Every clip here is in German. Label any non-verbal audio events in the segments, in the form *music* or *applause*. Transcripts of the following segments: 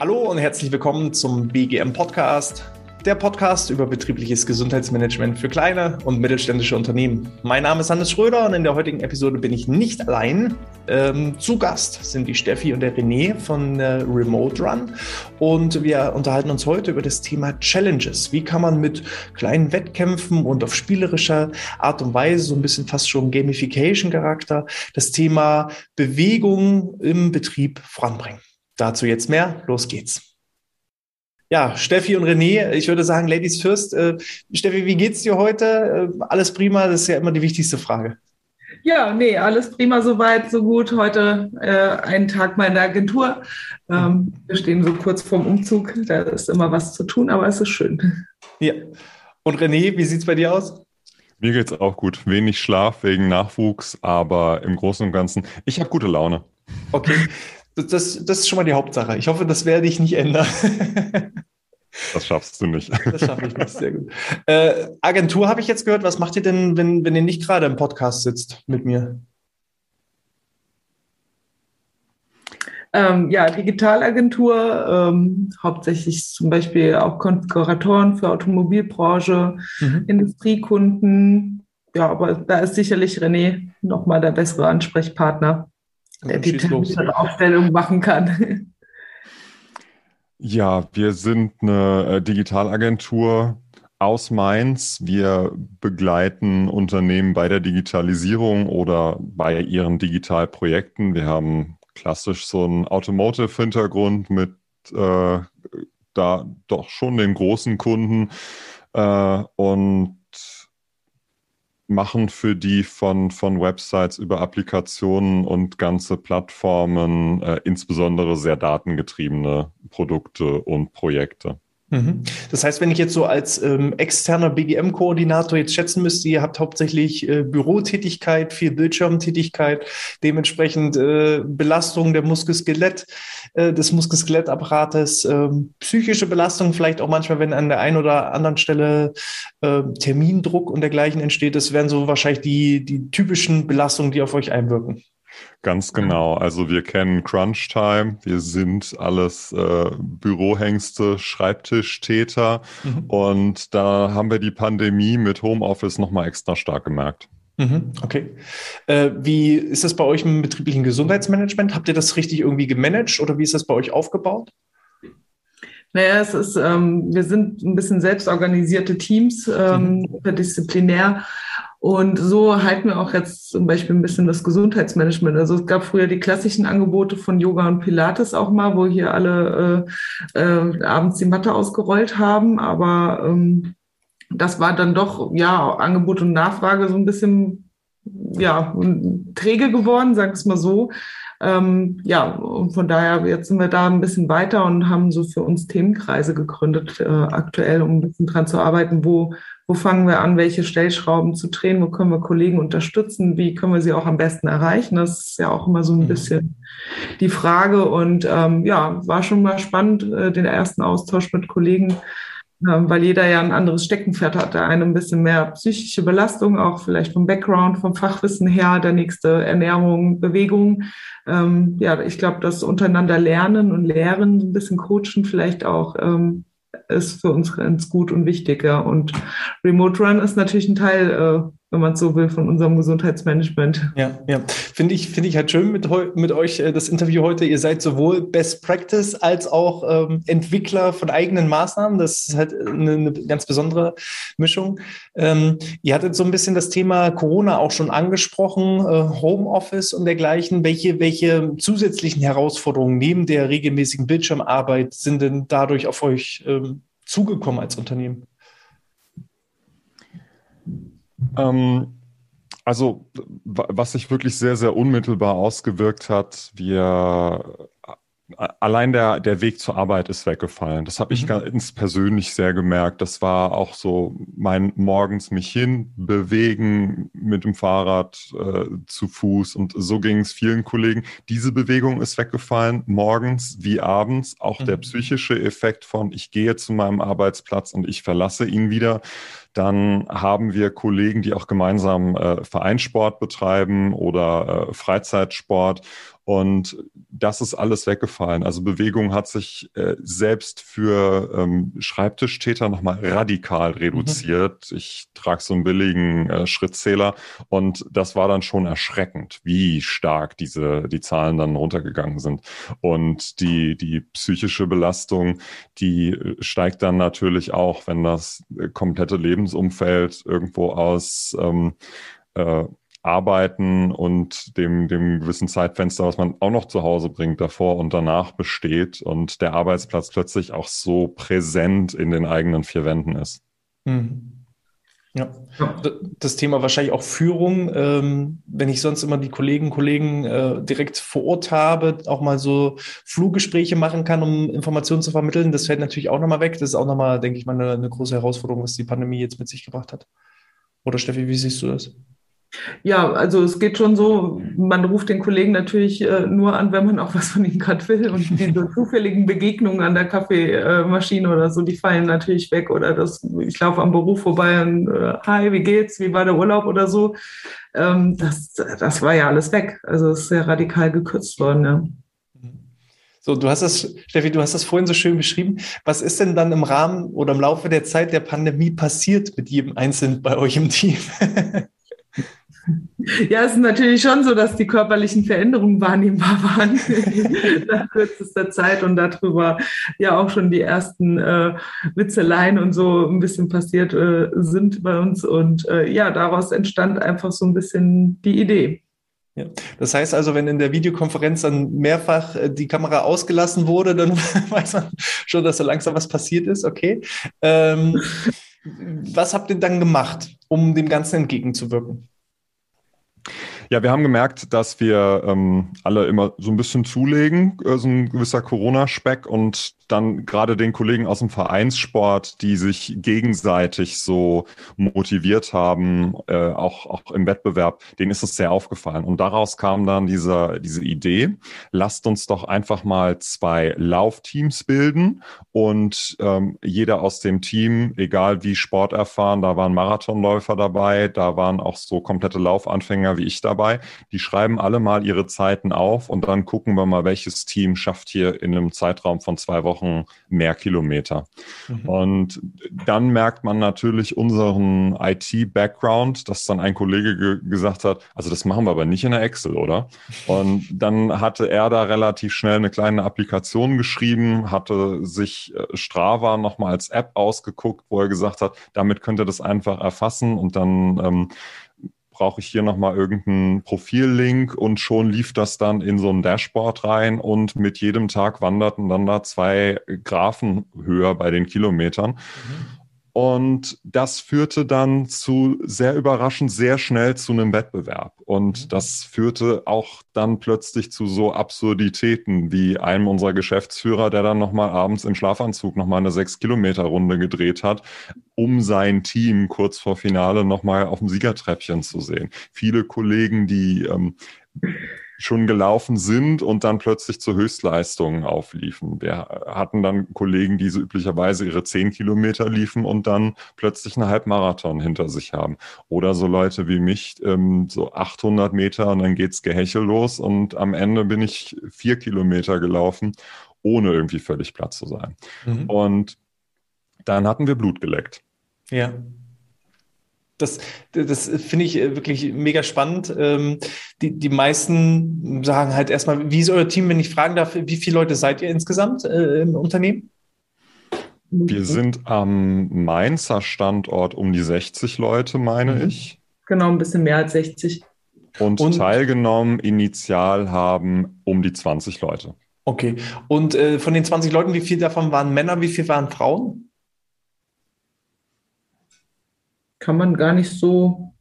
Hallo und herzlich willkommen zum BGM Podcast, der Podcast über betriebliches Gesundheitsmanagement für kleine und mittelständische Unternehmen. Mein Name ist Hannes Schröder und in der heutigen Episode bin ich nicht allein. Ähm, zu Gast sind die Steffi und der René von äh, Remote Run und wir unterhalten uns heute über das Thema Challenges. Wie kann man mit kleinen Wettkämpfen und auf spielerischer Art und Weise, so ein bisschen fast schon Gamification-Charakter, das Thema Bewegung im Betrieb voranbringen? Dazu jetzt mehr. Los geht's. Ja, Steffi und René, ich würde sagen, Ladies first. Äh, Steffi, wie geht's dir heute? Äh, alles prima, das ist ja immer die wichtigste Frage. Ja, nee, alles prima, soweit, so gut. Heute äh, einen Tag mal in der Agentur. Ähm, wir stehen so kurz vorm Umzug. Da ist immer was zu tun, aber es ist schön. Ja. Und René, wie sieht's bei dir aus? Mir geht's auch gut. Wenig Schlaf wegen Nachwuchs, aber im Großen und Ganzen, ich habe gute Laune. Okay. *laughs* Das, das ist schon mal die Hauptsache. Ich hoffe, das werde ich nicht ändern. *laughs* Das schaffst du nicht. Das schaffe ich nicht, sehr gut. Äh, Agentur habe ich jetzt gehört. Was macht ihr denn, wenn, wenn ihr nicht gerade im Podcast sitzt mit mir? Ähm, ja, Digitalagentur, ähm, hauptsächlich zum Beispiel auch Konfiguratoren für Automobilbranche, mhm. Industriekunden. Ja, aber da ist sicherlich René nochmal der bessere Ansprechpartner der die technische Aufstellung machen kann. Ja, wir sind eine äh, Digitalagentur aus Mainz. Wir begleiten Unternehmen bei der Digitalisierung oder bei ihren Digitalprojekten. Wir haben klassisch so einen Automotive-Hintergrund mit äh, da doch schon den großen Kunden äh, und machen für die von, von Websites über Applikationen und ganze Plattformen, äh, insbesondere sehr datengetriebene Produkte und Projekte. Mhm. Das heißt, wenn ich jetzt so als ähm, externer BGM-Koordinator jetzt schätzen müsste, ihr habt hauptsächlich äh, Bürotätigkeit, viel Bildschirmtätigkeit, dementsprechend äh, Belastung der Muskelskelett, äh, des Muskelskelettapparates, äh, psychische Belastung vielleicht auch manchmal, wenn an der einen oder anderen Stelle äh, Termindruck und dergleichen entsteht. Das wären so wahrscheinlich die, die typischen Belastungen, die auf euch einwirken. Ganz genau. Also wir kennen Crunch Time. Wir sind alles äh, Bürohengste, Schreibtischtäter. Mhm. Und da haben wir die Pandemie mit Homeoffice nochmal extra stark gemerkt. Mhm, okay. Äh, wie ist das bei euch im betrieblichen Gesundheitsmanagement? Habt ihr das richtig irgendwie gemanagt oder wie ist das bei euch aufgebaut? Naja, es ist, ähm, wir sind ein bisschen selbstorganisierte Teams, ähm, mhm. Und so halten wir auch jetzt zum Beispiel ein bisschen das Gesundheitsmanagement. Also es gab früher die klassischen Angebote von Yoga und Pilates auch mal, wo hier alle äh, äh, abends die Matte ausgerollt haben. Aber ähm, das war dann doch, ja, Angebot und Nachfrage so ein bisschen, ja, träge geworden, sag es mal so. Ähm, ja, und von daher, jetzt sind wir da ein bisschen weiter und haben so für uns Themenkreise gegründet, äh, aktuell, um ein bisschen dran zu arbeiten, wo wo fangen wir an, welche Stellschrauben zu drehen, wo können wir Kollegen unterstützen, wie können wir sie auch am besten erreichen. Das ist ja auch immer so ein mhm. bisschen die Frage. Und ähm, ja, war schon mal spannend, äh, den ersten Austausch mit Kollegen, weil jeder ja ein anderes Steckenpferd hat. Der eine ein bisschen mehr psychische Belastung, auch vielleicht vom Background, vom Fachwissen her, der nächste Ernährung, Bewegung. Ähm, ja, ich glaube, das untereinander lernen und lehren, ein bisschen coachen, vielleicht auch ähm, ist für uns ganz gut und wichtig. Ja. Und Remote Run ist natürlich ein Teil äh, wenn man so will, von unserem Gesundheitsmanagement. Ja, ja. Finde ich, finde ich halt schön mit, mit euch äh, das Interview heute. Ihr seid sowohl Best Practice als auch ähm, Entwickler von eigenen Maßnahmen. Das ist halt eine, eine ganz besondere Mischung. Ähm, ihr hattet so ein bisschen das Thema Corona auch schon angesprochen, äh, Homeoffice und dergleichen. Welche, welche zusätzlichen Herausforderungen neben der regelmäßigen Bildschirmarbeit sind denn dadurch auf euch ähm, zugekommen als Unternehmen? Ähm, also, was sich wirklich sehr, sehr unmittelbar ausgewirkt hat, wir allein der, der Weg zur Arbeit ist weggefallen. Das habe ich mhm. ganz persönlich sehr gemerkt. Das war auch so mein morgens mich hin bewegen mit dem Fahrrad äh, zu Fuß und so ging es vielen Kollegen. Diese Bewegung ist weggefallen, morgens wie abends. Auch mhm. der psychische Effekt von ich gehe zu meinem Arbeitsplatz und ich verlasse ihn wieder Dann haben wir Kollegen, die auch gemeinsam äh, Vereinssport betreiben oder äh, Freizeitsport. Und das ist alles weggefallen. Also Bewegung hat sich äh, selbst für ähm, Schreibtischtäter nochmal radikal reduziert. Mhm. Ich trage so einen billigen äh, Schrittzähler und das war dann schon erschreckend, wie stark diese die Zahlen dann runtergegangen sind. Und die die psychische Belastung, die äh, steigt dann natürlich auch, wenn das äh, komplette Lebensumfeld irgendwo aus ähm, äh, Arbeiten und dem, dem gewissen Zeitfenster, was man auch noch zu Hause bringt, davor und danach besteht und der Arbeitsplatz plötzlich auch so präsent in den eigenen vier Wänden ist. Mhm. Ja, das Thema wahrscheinlich auch Führung. Ähm, wenn ich sonst immer die Kollegen, Kollegen äh, direkt vor Ort habe, auch mal so Fluggespräche machen kann, um Informationen zu vermitteln, das fällt natürlich auch nochmal weg. Das ist auch nochmal, denke ich mal, eine, eine große Herausforderung, was die Pandemie jetzt mit sich gebracht hat. Oder Steffi, wie siehst du das? Ja, also es geht schon so, man ruft den Kollegen natürlich äh, nur an, wenn man auch was von ihm gerade will. Und *laughs* diese zufälligen Begegnungen an der Kaffeemaschine oder so, die fallen natürlich weg. Oder das, ich laufe am Beruf vorbei und äh, hi, wie geht's? Wie war der Urlaub oder so? Ähm, das, das war ja alles weg. Also es ist sehr radikal gekürzt worden, ja. So, du hast das, Steffi, du hast das vorhin so schön beschrieben. Was ist denn dann im Rahmen oder im Laufe der Zeit der Pandemie passiert mit jedem Einzelnen bei euch im Team? *laughs* Ja, es ist natürlich schon so, dass die körperlichen Veränderungen wahrnehmbar waren *laughs* nach kürzester Zeit und darüber ja auch schon die ersten äh, Witzeleien und so ein bisschen passiert äh, sind bei uns. Und äh, ja, daraus entstand einfach so ein bisschen die Idee. Ja. Das heißt also, wenn in der Videokonferenz dann mehrfach äh, die Kamera ausgelassen wurde, dann *laughs* weiß man schon, dass so langsam was passiert ist. Okay. Ähm, was habt ihr dann gemacht, um dem Ganzen entgegenzuwirken? Ja, wir haben gemerkt, dass wir ähm, alle immer so ein bisschen zulegen, äh, so ein gewisser Corona-Speck und dann gerade den Kollegen aus dem Vereinssport, die sich gegenseitig so motiviert haben, äh, auch, auch im Wettbewerb, denen ist es sehr aufgefallen. Und daraus kam dann diese, diese Idee, lasst uns doch einfach mal zwei Laufteams bilden und ähm, jeder aus dem Team, egal wie sporterfahren, da waren Marathonläufer dabei, da waren auch so komplette Laufanfänger wie ich dabei, die schreiben alle mal ihre Zeiten auf und dann gucken wir mal, welches Team schafft hier in einem Zeitraum von zwei Wochen Wochen mehr Kilometer. Mhm. Und dann merkt man natürlich unseren IT-Background, dass dann ein Kollege ge gesagt hat, also das machen wir aber nicht in der Excel, oder? Und dann hatte er da relativ schnell eine kleine Applikation geschrieben, hatte sich äh, Strava nochmal als App ausgeguckt, wo er gesagt hat, damit könnt ihr das einfach erfassen und dann ähm, brauche ich hier nochmal irgendeinen Profillink und schon lief das dann in so ein Dashboard rein und mit jedem Tag wanderten dann da zwei Graphen höher bei den Kilometern. Mhm. Und das führte dann zu sehr überraschend sehr schnell zu einem Wettbewerb. Und mhm. das führte auch dann plötzlich zu so Absurditäten wie einem unserer Geschäftsführer, der dann nochmal abends im Schlafanzug nochmal eine sechs Kilometer Runde gedreht hat, um sein Team kurz vor Finale nochmal auf dem Siegertreppchen zu sehen. Viele Kollegen, die ähm, schon gelaufen sind und dann plötzlich zu Höchstleistungen aufliefen. Wir hatten dann Kollegen, die so üblicherweise ihre zehn Kilometer liefen und dann plötzlich einen Halbmarathon hinter sich haben. Oder so Leute wie mich, ähm, so 800 Meter und dann geht's Gehechel los und am Ende bin ich vier Kilometer gelaufen, ohne irgendwie völlig platt zu sein. Mhm. Und dann hatten wir Blut geleckt. Ja das, das finde ich äh, wirklich mega spannend. Ähm, die, die meisten sagen halt erstmal, wie ist euer Team, wenn ich fragen darf, wie viele Leute seid ihr insgesamt äh, im Unternehmen? Wir sind am Mainzer Standort um die 60 Leute, meine mhm. ich. Genau, ein bisschen mehr als 60. Und, Und teilgenommen initial haben um die 20 Leute. Okay. Und äh, von den 20 Leuten, wie viele davon waren Männer, wie viele waren Frauen? Kann man gar nicht so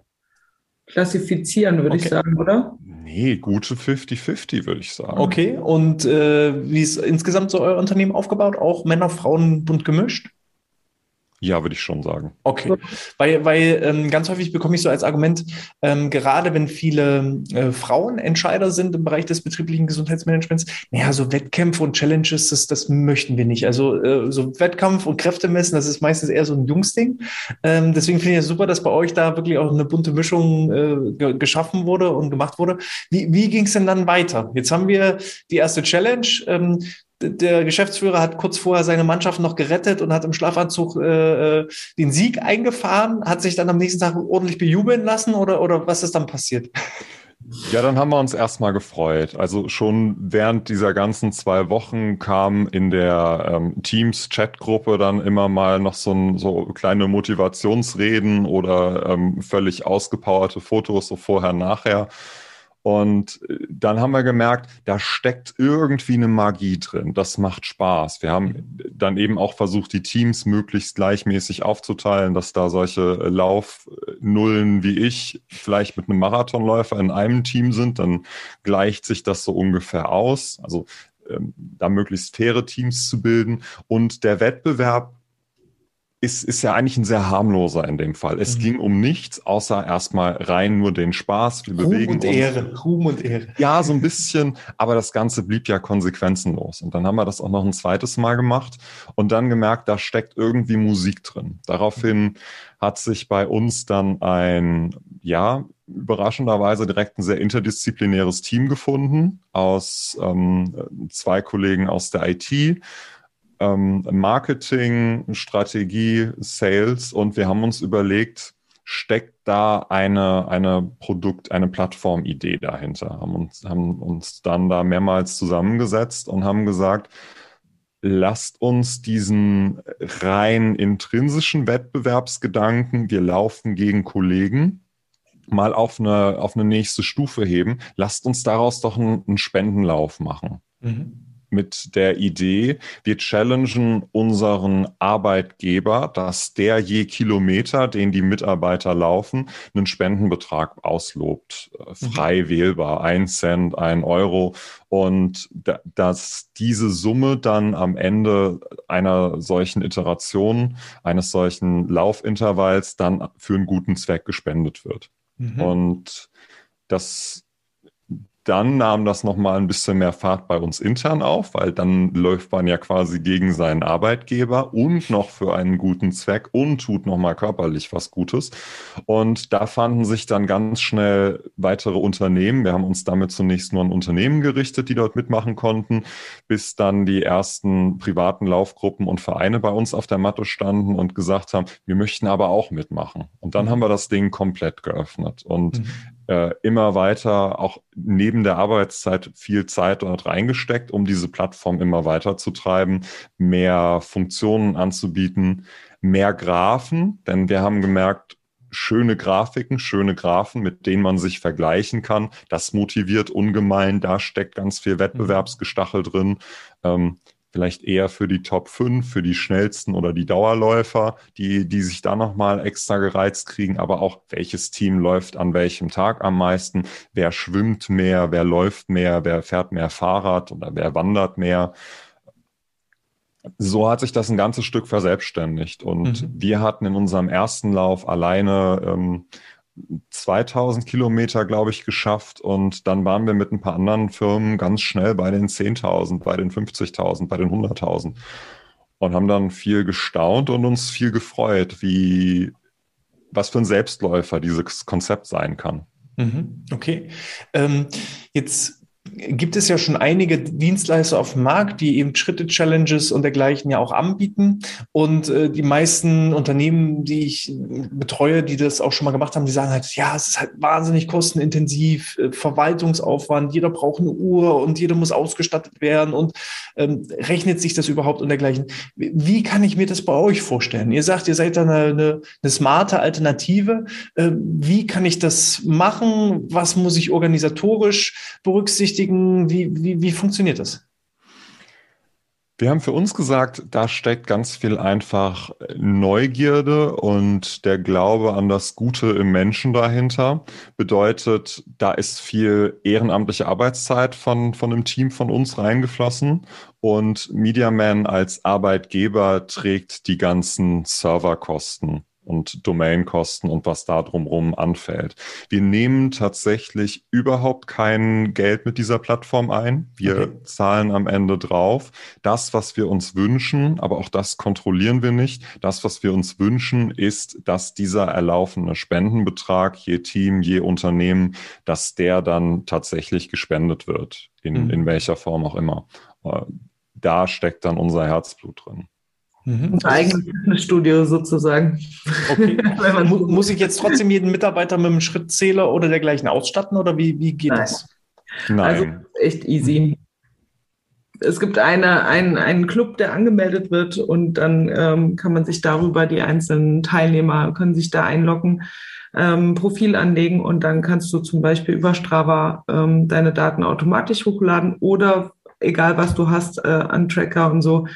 klassifizieren, würde okay. ich sagen, oder? Nee, gute 50-50, würde ich sagen. Okay, und äh, wie ist insgesamt so euer Unternehmen aufgebaut? Auch Männer, Frauen bunt gemischt? Ja, würde ich schon sagen. Okay, weil, weil ähm, ganz häufig bekomme ich so als Argument, ähm, gerade wenn viele äh, Frauen Entscheider sind im Bereich des betrieblichen Gesundheitsmanagements, naja, so Wettkämpfe und Challenges, das, das möchten wir nicht. Also äh, so Wettkampf und Kräfte messen, das ist meistens eher so ein Jungsding. Ähm, deswegen finde ich es super, dass bei euch da wirklich auch eine bunte Mischung äh, geschaffen wurde und gemacht wurde. Wie, wie ging es denn dann weiter? Jetzt haben wir die erste Challenge. Ähm, der Geschäftsführer hat kurz vorher seine Mannschaft noch gerettet und hat im Schlafanzug äh, äh, den Sieg eingefahren, hat sich dann am nächsten Tag ordentlich bejubeln lassen oder, oder was ist dann passiert? Ja, dann haben wir uns erstmal gefreut. Also schon während dieser ganzen zwei Wochen kam in der ähm, Teams-Chat-Gruppe dann immer mal noch so, ein, so kleine Motivationsreden oder ähm, völlig ausgepowerte Fotos so vorher, nachher. Und äh, dann haben wir gemerkt, da steckt irgendwie eine Magie drin. Das macht Spaß. Wir haben dann eben auch versucht, die Teams möglichst gleichmäßig aufzuteilen, dass da solche Laufnullen wie ich vielleicht mit einem Marathonläufer in einem Team sind. Dann gleicht sich das so ungefähr aus. Also ähm, da möglichst faire Teams zu bilden. Und der Wettbewerb ist, ist ja eigentlich ein sehr harmloser in dem Fall. Es mhm. ging um nichts, außer erstmal rein nur den Spaß. Wir Ruhm bewegen und uns. Ehre, Ruhm und Ehre. Ja, so ein bisschen, aber das Ganze blieb ja konsequenzenlos. Und dann haben wir das auch noch ein zweites Mal gemacht und dann gemerkt, da steckt irgendwie Musik drin. Daraufhin hat sich bei uns dann ein, ja, überraschenderweise direkt ein sehr interdisziplinäres Team gefunden aus ähm, zwei Kollegen aus der IT ähm, Marketing, Strategie, Sales und wir haben uns überlegt, steckt da eine, eine Produkt, eine Plattformidee dahinter, haben uns, haben uns dann da mehrmals zusammengesetzt und haben gesagt, lasst uns diesen rein intrinsischen Wettbewerbsgedanken, wir laufen gegen Kollegen, mal auf eine, auf eine nächste Stufe heben. Lasst uns daraus doch einen, einen Spendenlauf machen. Mhm mit der Idee, wir challengen unseren Arbeitgeber, dass der je Kilometer, den die Mitarbeiter laufen, einen Spendenbetrag auslobt. Äh, mhm. Frei mhm. wählbar, ein Cent, ein Euro. Und dass diese Summe dann am Ende einer solchen Iteration, eines solchen Laufintervalls dann für einen guten Zweck gespendet wird. Mhm. Und das dann nahm das nochmal ein bisschen mehr Fahrt bei uns intern auf, weil dann läuft man ja quasi gegen seinen Arbeitgeber und noch für einen guten Zweck und tut nochmal körperlich was Gutes. Und da fanden sich dann ganz schnell weitere Unternehmen. Wir haben uns damit zunächst nur an Unternehmen gerichtet, die dort mitmachen konnten, bis dann die ersten privaten Laufgruppen und Vereine bei uns auf der Matte standen und gesagt haben, wir möchten aber auch mitmachen. Und dann haben wir das Ding komplett geöffnet. Und mhm äh, immer weiter auch neben der Arbeitszeit viel Zeit dort reingesteckt, um diese Plattform immer weiter zu treiben, mehr Funktionen anzubieten, mehr Graphen, denn wir haben gemerkt, schöne Grafiken, schöne Graphen, mit denen man sich vergleichen kann. Das motiviert ungemein. Da steckt ganz viel Wettbewerbsgestachel drin. Ähm, vielleicht eher für die Top 5, für die schnellsten oder die Dauerläufer, die, die sich da nochmal extra gereizt kriegen, aber auch welches Team läuft an welchem Tag am meisten, wer schwimmt mehr, wer läuft mehr, wer fährt mehr Fahrrad oder wer wandert mehr. So hat sich das ein ganzes Stück verselbstständigt. Und mhm. wir hatten in unserem ersten Lauf alleine ähm, 2000 Kilometer, glaube ich, geschafft und dann waren wir mit ein paar anderen Firmen ganz schnell bei den 10.000, bei den 50.000, bei den 100.000 und haben dann viel gestaunt und uns viel gefreut, wie was für ein Selbstläufer dieses Konzept sein kann. Mhm. Okay. Ähm, jetzt gibt es ja schon einige Dienstleister auf dem Markt, die eben Schritte-Challenges und dergleichen ja auch anbieten. Und äh, die meisten Unternehmen, die ich betreue, die das auch schon mal gemacht haben, die sagen halt, ja, es ist halt wahnsinnig kostenintensiv, äh, Verwaltungsaufwand, jeder braucht eine Uhr und jeder muss ausgestattet werden und ähm, rechnet sich das überhaupt und dergleichen. Wie kann ich mir das bei euch vorstellen? Ihr sagt, ihr seid da eine, eine, eine smarte Alternative. Äh, wie kann ich das machen? Was muss ich organisatorisch berücksichtigen? Berücksichtigen? Wie, wie, wie funktioniert das? Wir haben für uns gesagt, da steckt ganz viel einfach Neugierde und der Glaube an das Gute im Menschen dahinter. Bedeutet, da ist viel ehrenamtliche Arbeitszeit von, von einem Team von uns reingeflossen und MediaMan als Arbeitgeber trägt die ganzen Serverkosten und Domainkosten und was da drumherum anfällt. Wir nehmen tatsächlich überhaupt kein Geld mit dieser Plattform ein. Wir okay. zahlen am Ende drauf. Das, was wir uns wünschen, aber auch das kontrollieren wir nicht. Das, was wir uns wünschen, ist, dass dieser erlaufene Spendenbetrag je Team, je Unternehmen, dass der dann tatsächlich gespendet wird, in, mhm. in welcher Form auch immer. Äh, da steckt dann unser Herzblut drin. Mhm. Unser eigenes Fitnessstudio sozusagen. Okay. *laughs* Muss ich jetzt trotzdem jeden Mitarbeiter mit einem Schrittzähler oder dergleichen ausstatten oder wie, wie geht Nein. das? Nein. Also echt easy. Es gibt eine, ein, einen Club, der angemeldet wird und dann ähm, kann man sich darüber, die einzelnen Teilnehmer können sich da einloggen, ähm, Profil anlegen und dann kannst du zum Beispiel über Strava ähm, deine Daten automatisch hochladen oder egal was du hast äh, an Tracker und so,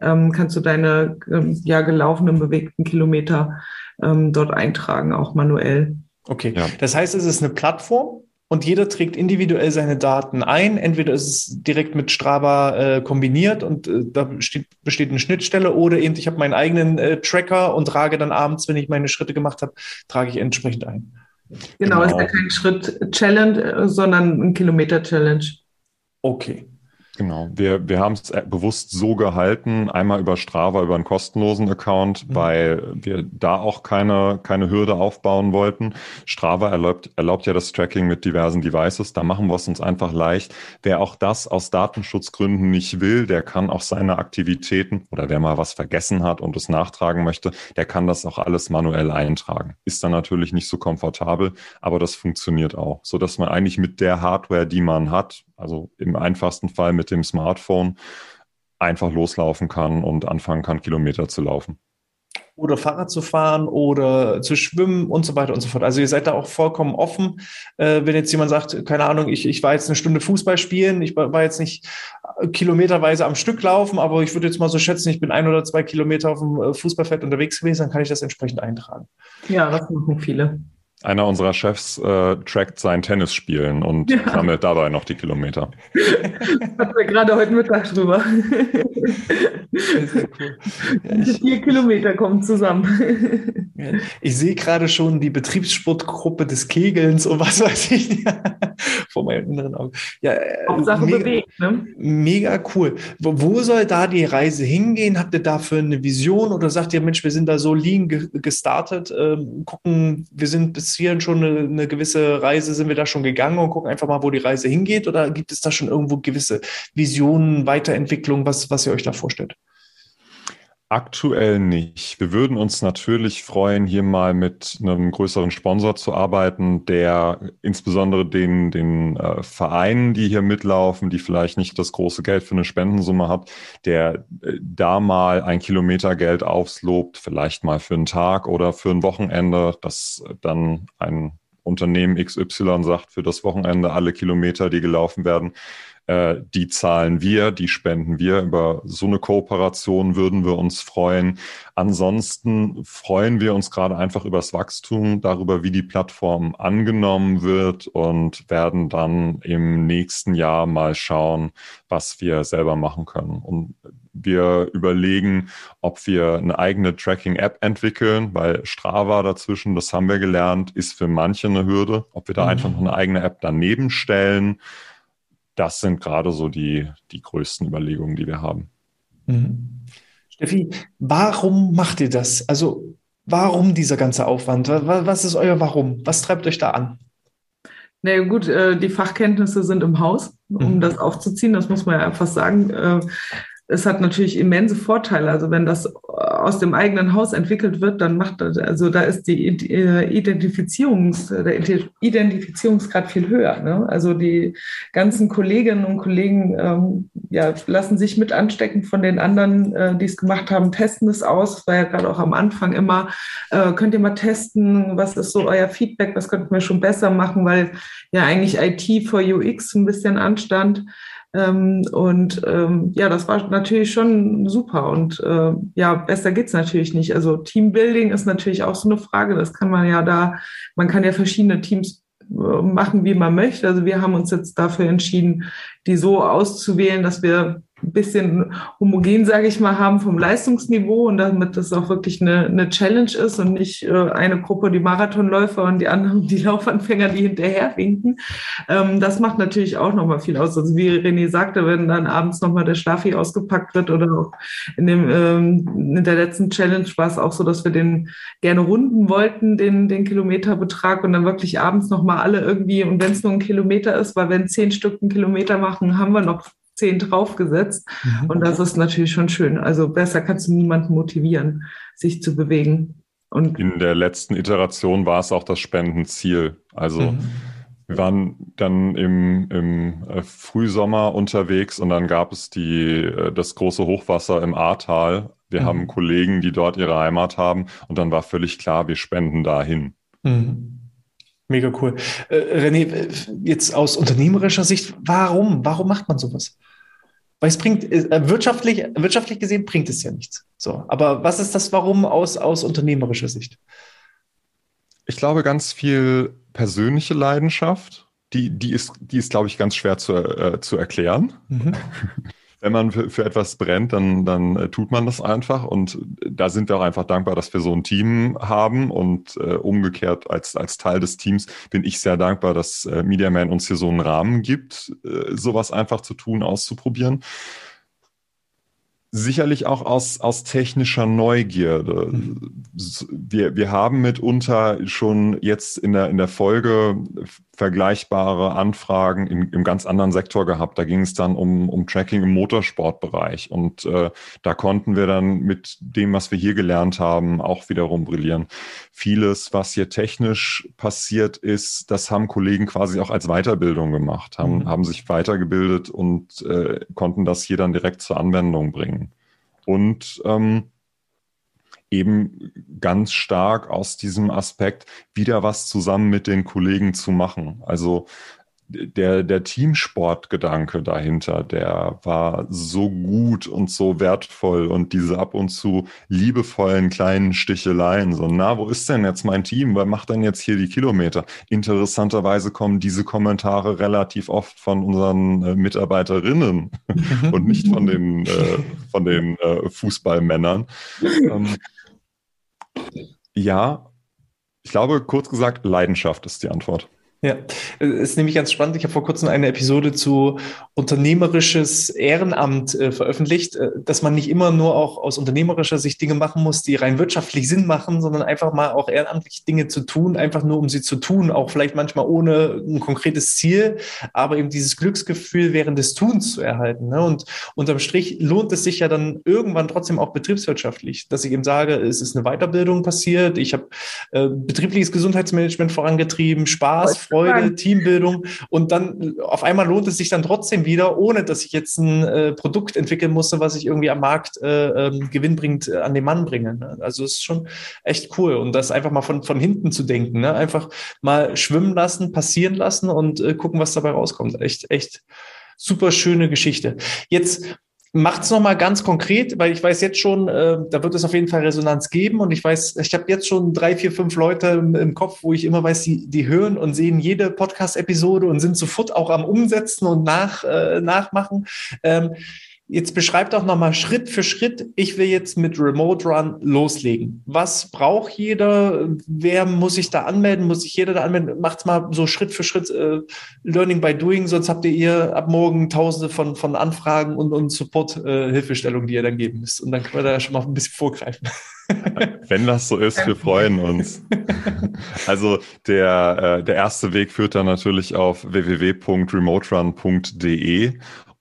ähm, kannst du deine ähm, ja gelaufenen, bewegten Kilometer ähm, dort eintragen, auch manuell. Okay, ja. das heißt, es ist eine Plattform und jeder trägt individuell seine Daten ein. Entweder ist es direkt mit Strava äh, kombiniert und äh, da besteht, besteht eine Schnittstelle oder eben ich habe meinen eigenen äh, Tracker und trage dann abends, wenn ich meine Schritte gemacht habe, trage ich entsprechend ein. Genau, genau. ist ja kein Schritt-Challenge, äh, sondern ein Kilometer-Challenge. Okay. Genau, wir, wir haben es äh, bewusst so gehalten, einmal über Strava, über einen kostenlosen Account, mhm. weil wir da auch keine, keine Hürde aufbauen wollten. Strava erlaubt, erlaubt ja das Tracking mit diversen Devices, da machen wir es uns einfach leicht. Wer auch das aus Datenschutzgründen nicht will, der kann auch seine Aktivitäten oder wer mal was vergessen hat und es nachtragen möchte, der kann das auch alles manuell eintragen. Ist dann natürlich nicht so komfortabel, aber das funktioniert auch, so dass man eigentlich mit der Hardware, die man hat, also im einfachsten Fall mit dem Smartphone einfach loslaufen kann und anfangen kann, Kilometer zu laufen. Oder Fahrrad zu fahren oder zu schwimmen und so weiter und so fort. Also ihr seid da auch vollkommen offen. Äh, wenn jetzt jemand sagt, keine Ahnung, ich, ich war jetzt eine Stunde Fußball spielen, ich war jetzt nicht kilometerweise am Stück laufen, aber ich würde jetzt mal so schätzen, ich bin ein oder zwei Kilometer auf dem äh, Fußballfeld unterwegs gewesen, dann kann ich das entsprechend eintragen. Ja, das machen viele. Einer unserer Chefs äh, trackt sein Tennisspielen und ja. sammelt dabei noch die Kilometer. *laughs* Hatten wir gerade heute Mittag drüber. Sehr cool. Ja, Vier Kilometer kommen zusammen. Ich sehe gerade schon die Betriebssportgruppe des Kegelns und was weiß ich *laughs* vor meinem inneren Auge. Ja, äh, Hauptsache mega, bewegt, ne? Mega cool. Wo, wo, soll da die Reise hingehen? Habt ihr dafür eine Vision oder sagt ihr, Mensch, wir sind da so lean gestartet, ähm, gucken, wir sind bis hierhin schon eine, eine gewisse Reise, sind wir da schon gegangen und gucken einfach mal, wo die Reise hingeht? Oder gibt es da schon irgendwo gewisse Visionen, Weiterentwicklung, was, was ihr euch da vorstellt? Aktuell nicht. Wir würden uns natürlich freuen, hier mal mit einem größeren Sponsor zu arbeiten, der insbesondere den, den äh, Vereinen, die hier mitlaufen, die vielleicht nicht das große Geld für eine Spendensumme hat, der äh, da mal ein Kilometergeld aufslobt, vielleicht mal für einen Tag oder für ein Wochenende, dass dann ein Unternehmen XY sagt, für das Wochenende alle Kilometer, die gelaufen werden, äh, die zahlen wir, die spenden wir. Über so eine Kooperation würden wir uns freuen. Ansonsten freuen wir uns gerade einfach über das Wachstum, darüber, wie die Plattform angenommen wird und werden dann im nächsten Jahr mal schauen, was wir selber machen können. Und wir überlegen, ob wir eine eigene Tracking-App entwickeln, weil Strava dazwischen, das haben wir gelernt, ist für manche eine Hürde. Ob wir da mhm. einfach noch eine eigene App daneben stellen das sind gerade so die, die größten Überlegungen, die wir haben. Mhm. Steffi, warum macht ihr das? Also warum dieser ganze Aufwand? Was ist euer Warum? Was treibt euch da an? Na naja, gut, äh, die Fachkenntnisse sind im Haus, um mhm. das aufzuziehen, das muss man ja einfach sagen. Äh, es hat natürlich immense Vorteile. Also wenn das aus dem eigenen Haus entwickelt wird, dann macht das, also da ist die Identifizierungs, der Identifizierungsgrad viel höher. Ne? Also die ganzen Kolleginnen und Kollegen ähm, ja, lassen sich mit anstecken von den anderen, äh, die es gemacht haben, testen es aus. Das war ja gerade auch am Anfang immer, äh, könnt ihr mal testen, was ist so euer Feedback, was könnten wir schon besser machen, weil ja eigentlich IT vor UX ein bisschen anstand. Ähm, und ähm, ja, das war natürlich schon super. Und äh, ja, besser geht's natürlich nicht. Also Teambuilding ist natürlich auch so eine Frage. Das kann man ja da, man kann ja verschiedene Teams äh, machen, wie man möchte. Also wir haben uns jetzt dafür entschieden, die so auszuwählen, dass wir ein bisschen homogen, sage ich mal, haben vom Leistungsniveau und damit das auch wirklich eine, eine Challenge ist und nicht äh, eine Gruppe die Marathonläufer und die anderen die Laufanfänger, die hinterher winken. Ähm, das macht natürlich auch nochmal viel aus. Also wie René sagte, wenn dann abends nochmal der Schlafi ausgepackt wird oder auch in, dem, ähm, in der letzten Challenge war es auch so, dass wir den gerne runden wollten, den, den Kilometerbetrag und dann wirklich abends nochmal alle irgendwie, und wenn es nur ein Kilometer ist, weil wenn zehn Stück einen Kilometer machen, haben wir noch zehn draufgesetzt. Mhm. Und das ist natürlich schon schön. Also besser kannst du niemanden motivieren, sich zu bewegen. Und in der letzten Iteration war es auch das Spendenziel. Also mhm. wir waren dann im, im äh, Frühsommer unterwegs und dann gab es die, äh, das große Hochwasser im Ahrtal. Wir mhm. haben Kollegen, die dort ihre Heimat haben und dann war völlig klar, wir spenden dahin. Mhm. Mega cool. Äh, René, jetzt aus unternehmerischer Sicht, warum? Warum macht man sowas? Weil es bringt, äh, wirtschaftlich, wirtschaftlich gesehen bringt es ja nichts. So, aber was ist das Warum aus, aus unternehmerischer Sicht? Ich glaube, ganz viel persönliche Leidenschaft, die, die ist, die ist, glaube ich, ganz schwer zu, äh, zu erklären. Mhm. *laughs* wenn man für, für etwas brennt, dann, dann äh, tut man das einfach. Und da sind wir auch einfach dankbar, dass wir so ein Team haben. Und äh, umgekehrt als, als Teil des Teams bin ich sehr dankbar, dass äh, Media Man uns hier so einen Rahmen gibt, äh, sowas einfach zu tun, auszuprobieren sicherlich auch aus, aus technischer Neugierde. Mhm. Wir, wir haben mitunter schon jetzt in der, in der Folge vergleichbare Anfragen im, im ganz anderen Sektor gehabt. Da ging es dann um, um Tracking im Motorsportbereich. Und äh, da konnten wir dann mit dem, was wir hier gelernt haben, auch wiederum brillieren. Vieles, was hier technisch passiert ist, das haben Kollegen quasi auch als Weiterbildung gemacht, haben, mhm. haben sich weitergebildet und äh, konnten das hier dann direkt zur Anwendung bringen. Und ähm, eben ganz stark aus diesem Aspekt wieder was zusammen mit den Kollegen zu machen. Also der, der Teamsportgedanke dahinter, der war so gut und so wertvoll und diese ab und zu liebevollen kleinen Sticheleien, so, na, wo ist denn jetzt mein Team? Wer macht denn jetzt hier die Kilometer? Interessanterweise kommen diese Kommentare relativ oft von unseren äh, Mitarbeiterinnen *laughs* und nicht von den, äh, von den äh, Fußballmännern. Ähm, ja, ich glaube, kurz gesagt, Leidenschaft ist die Antwort. Ja, ist nämlich ganz spannend. Ich habe vor kurzem eine Episode zu unternehmerisches Ehrenamt äh, veröffentlicht, äh, dass man nicht immer nur auch aus unternehmerischer Sicht Dinge machen muss, die rein wirtschaftlich Sinn machen, sondern einfach mal auch ehrenamtlich Dinge zu tun, einfach nur um sie zu tun, auch vielleicht manchmal ohne ein konkretes Ziel, aber eben dieses Glücksgefühl während des Tuns zu erhalten. Ne? Und unterm Strich lohnt es sich ja dann irgendwann trotzdem auch betriebswirtschaftlich, dass ich eben sage, es ist eine Weiterbildung passiert, ich habe äh, betriebliches Gesundheitsmanagement vorangetrieben, Spaß, Freude, Teambildung. Und dann auf einmal lohnt es sich dann trotzdem wieder, ohne dass ich jetzt ein äh, Produkt entwickeln musste, was ich irgendwie am Markt äh, ähm, gewinnbringend äh, an den Mann bringe. Ne? Also es ist schon echt cool. Und das einfach mal von, von hinten zu denken. Ne? Einfach mal schwimmen lassen, passieren lassen und äh, gucken, was dabei rauskommt. Echt, echt super schöne Geschichte. Jetzt Macht's noch mal ganz konkret, weil ich weiß jetzt schon, äh, da wird es auf jeden Fall Resonanz geben und ich weiß, ich habe jetzt schon drei, vier, fünf Leute im, im, Kopf, wo ich immer weiß, die, die hören und sehen jede Podcast-Episode und sind sofort auch am Umsetzen und nach, äh, nachmachen. Ähm, Jetzt beschreibt doch nochmal Schritt für Schritt. Ich will jetzt mit Remote Run loslegen. Was braucht jeder? Wer muss sich da anmelden? Muss sich jeder da anmelden? Macht's mal so Schritt für Schritt äh, Learning by Doing, sonst habt ihr ihr ab morgen tausende von, von Anfragen und, und Support-Hilfestellungen, äh, die ihr dann geben müsst. Und dann können wir da schon mal ein bisschen vorgreifen. *laughs* Wenn das so ist, wir freuen uns. *laughs* Also der, äh, der erste Weg führt dann natürlich auf www.remoterun.de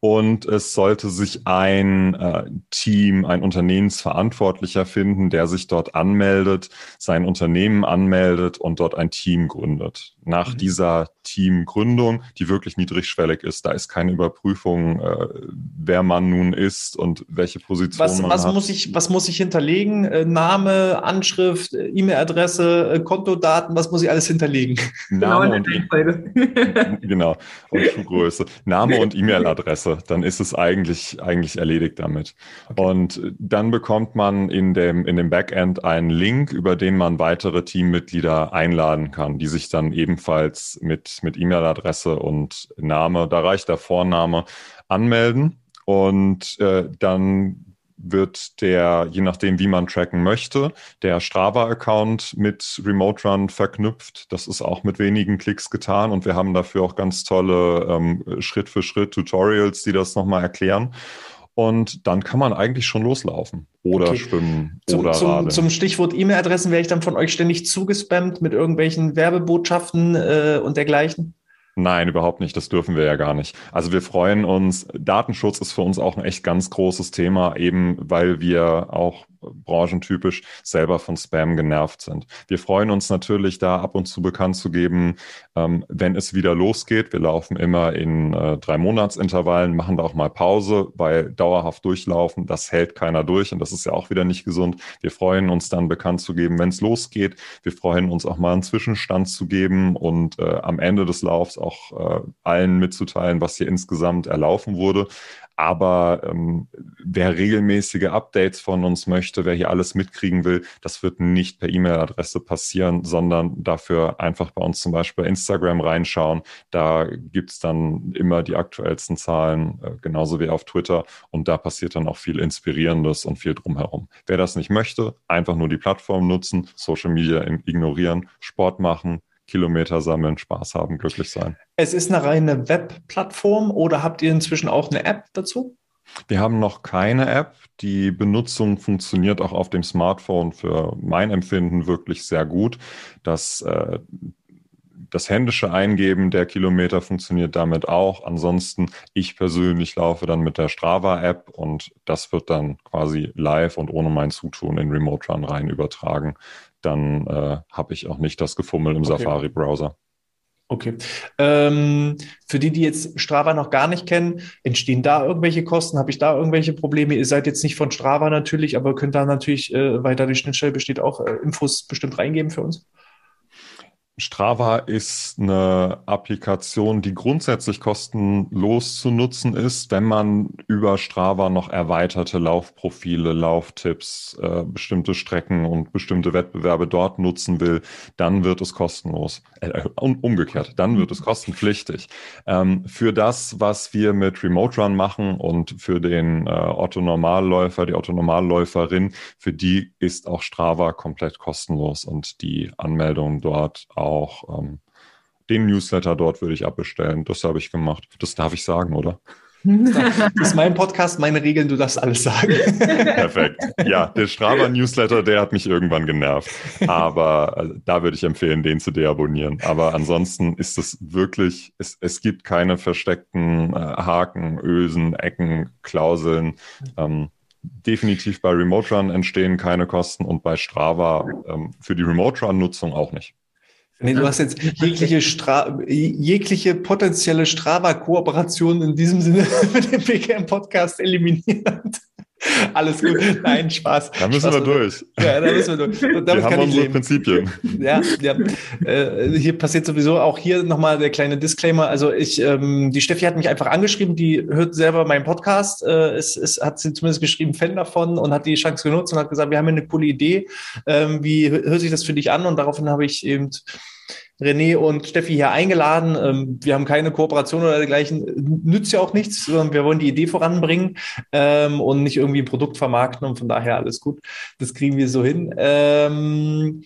und es sollte sich ein äh, Team, ein Unternehmensverantwortlicher finden, der sich dort anmeldet, sein Unternehmen anmeldet und dort ein Team gründet. Nach mhm. dieser Teamgründung, die wirklich niedrigschwellig ist, da ist keine Überprüfung, äh, wer man nun ist und welche Position was, man was hat. Muss ich, was muss ich hinterlegen? Äh, Name, Anschrift, äh, E-Mail-Adresse, äh, Kontodaten, was muss ich alles hinterlegen? *laughs* Name genau, und, e *laughs* genau, und Schuhgröße. Name und E-Mail-Adresse. Dann ist es eigentlich, eigentlich erledigt damit. Okay. Und dann bekommt man in dem, in dem Backend einen Link, über den man weitere Teammitglieder einladen kann, die sich dann ebenfalls mit, mit E-Mail-Adresse und Name, da reicht der Vorname, anmelden. Und äh, dann wird der, je nachdem, wie man tracken möchte, der Strava-Account mit Remote Run verknüpft. Das ist auch mit wenigen Klicks getan und wir haben dafür auch ganz tolle ähm, Schritt-für-Schritt-Tutorials, die das nochmal erklären. Und dann kann man eigentlich schon loslaufen oder okay. schwimmen zum, oder zum, radeln. Zum Stichwort E-Mail-Adressen werde ich dann von euch ständig zugespammt mit irgendwelchen Werbebotschaften äh, und dergleichen. Nein, überhaupt nicht. Das dürfen wir ja gar nicht. Also wir freuen uns. Datenschutz ist für uns auch ein echt ganz großes Thema, eben weil wir auch branchentypisch selber von Spam genervt sind. Wir freuen uns natürlich, da ab und zu bekannt zu geben, ähm, wenn es wieder losgeht. Wir laufen immer in äh, drei Monatsintervallen, machen da auch mal Pause, weil dauerhaft durchlaufen, das hält keiner durch und das ist ja auch wieder nicht gesund. Wir freuen uns dann bekannt zu geben, wenn es losgeht. Wir freuen uns auch mal einen Zwischenstand zu geben und äh, am Ende des Laufs auch äh, allen mitzuteilen, was hier insgesamt erlaufen wurde. Aber ähm, wer regelmäßige Updates von uns möchte, wer hier alles mitkriegen will, das wird nicht per E-Mail-Adresse passieren, sondern dafür einfach bei uns zum Beispiel bei Instagram reinschauen. Da gibt's dann immer die aktuellsten Zahlen, äh, genauso wie auf Twitter. Und da passiert dann auch viel Inspirierendes und viel drumherum. Wer das nicht möchte, einfach nur die Plattform nutzen, Social Media ignorieren, Sport machen, Kilometer sammeln, Spaß haben, glücklich sein. Es ist eine reine Webplattform oder habt ihr inzwischen auch eine App dazu? Wir haben noch keine App. Die Benutzung funktioniert auch auf dem Smartphone für mein Empfinden wirklich sehr gut. Das, äh, das händische Eingeben der Kilometer funktioniert damit auch. Ansonsten, ich persönlich laufe dann mit der Strava-App und das wird dann quasi live und ohne mein Zutun in Remote Run rein übertragen dann äh, habe ich auch nicht das Gefummel im okay. Safari-Browser. Okay. Ähm, für die, die jetzt Strava noch gar nicht kennen, entstehen da irgendwelche Kosten? Habe ich da irgendwelche Probleme? Ihr seid jetzt nicht von Strava natürlich, aber könnt da natürlich, äh, weil da die Schnittstelle besteht, auch äh, Infos bestimmt reingeben für uns? Strava ist eine Applikation, die grundsätzlich kostenlos zu nutzen ist, wenn man über Strava noch erweiterte Laufprofile, Lauftipps, äh, bestimmte Strecken und bestimmte Wettbewerbe dort nutzen will, dann wird es kostenlos. Äh, umgekehrt, dann wird es kostenpflichtig. Ähm, für das, was wir mit Remote Run machen und für den äh, Otto Normalläufer, die Otto Normalläuferin, für die ist auch Strava komplett kostenlos und die Anmeldung dort auch auch ähm, den Newsletter dort würde ich abbestellen. Das habe ich gemacht. Das darf ich sagen, oder? *laughs* Das ist mein Podcast, meine Regeln, du darfst alles sagen. Perfekt. Ja, der Strava-Newsletter, der hat mich irgendwann genervt. Aber also, da würde ich empfehlen, den zu deabonnieren. Aber ansonsten ist es wirklich, es, es gibt keine versteckten äh, Haken, Ösen, Ecken, Klauseln. Ähm, definitiv bei Remote Run entstehen keine Kosten und bei Strava ähm, für die Remote Run-Nutzung auch nicht. Nee, du hast jetzt *laughs* jegliche, Stra jegliche potenzielle Strava-Kooperation in diesem Sinne *laughs* mit dem BKM-Podcast eliminiert. *laughs* Alles gut. Nein, Spaß. Da müssen Spaß wir durch. Ja, da müssen wir durch. Und wir haben unsere leben. Prinzipien. Ja, ja. Äh, hier passiert sowieso auch hier nochmal der kleine Disclaimer. Also ich, ähm, die Steffi hat mich einfach angeschrieben, die hört selber meinen Podcast. Äh, es, es hat sie zumindest geschrieben, Fan davon und hat die Chance genutzt und hat gesagt, wir haben eine coole Idee. Ähm, wie hört sich das für dich an? Und daraufhin habe ich eben René und Steffi hier eingeladen. Ähm, wir haben keine Kooperation oder dergleichen. Nützt ja auch nichts, sondern wir wollen die Idee voranbringen ähm, und nicht irgendwie ein Produkt vermarkten und von daher alles gut. Das kriegen wir so hin. Ähm,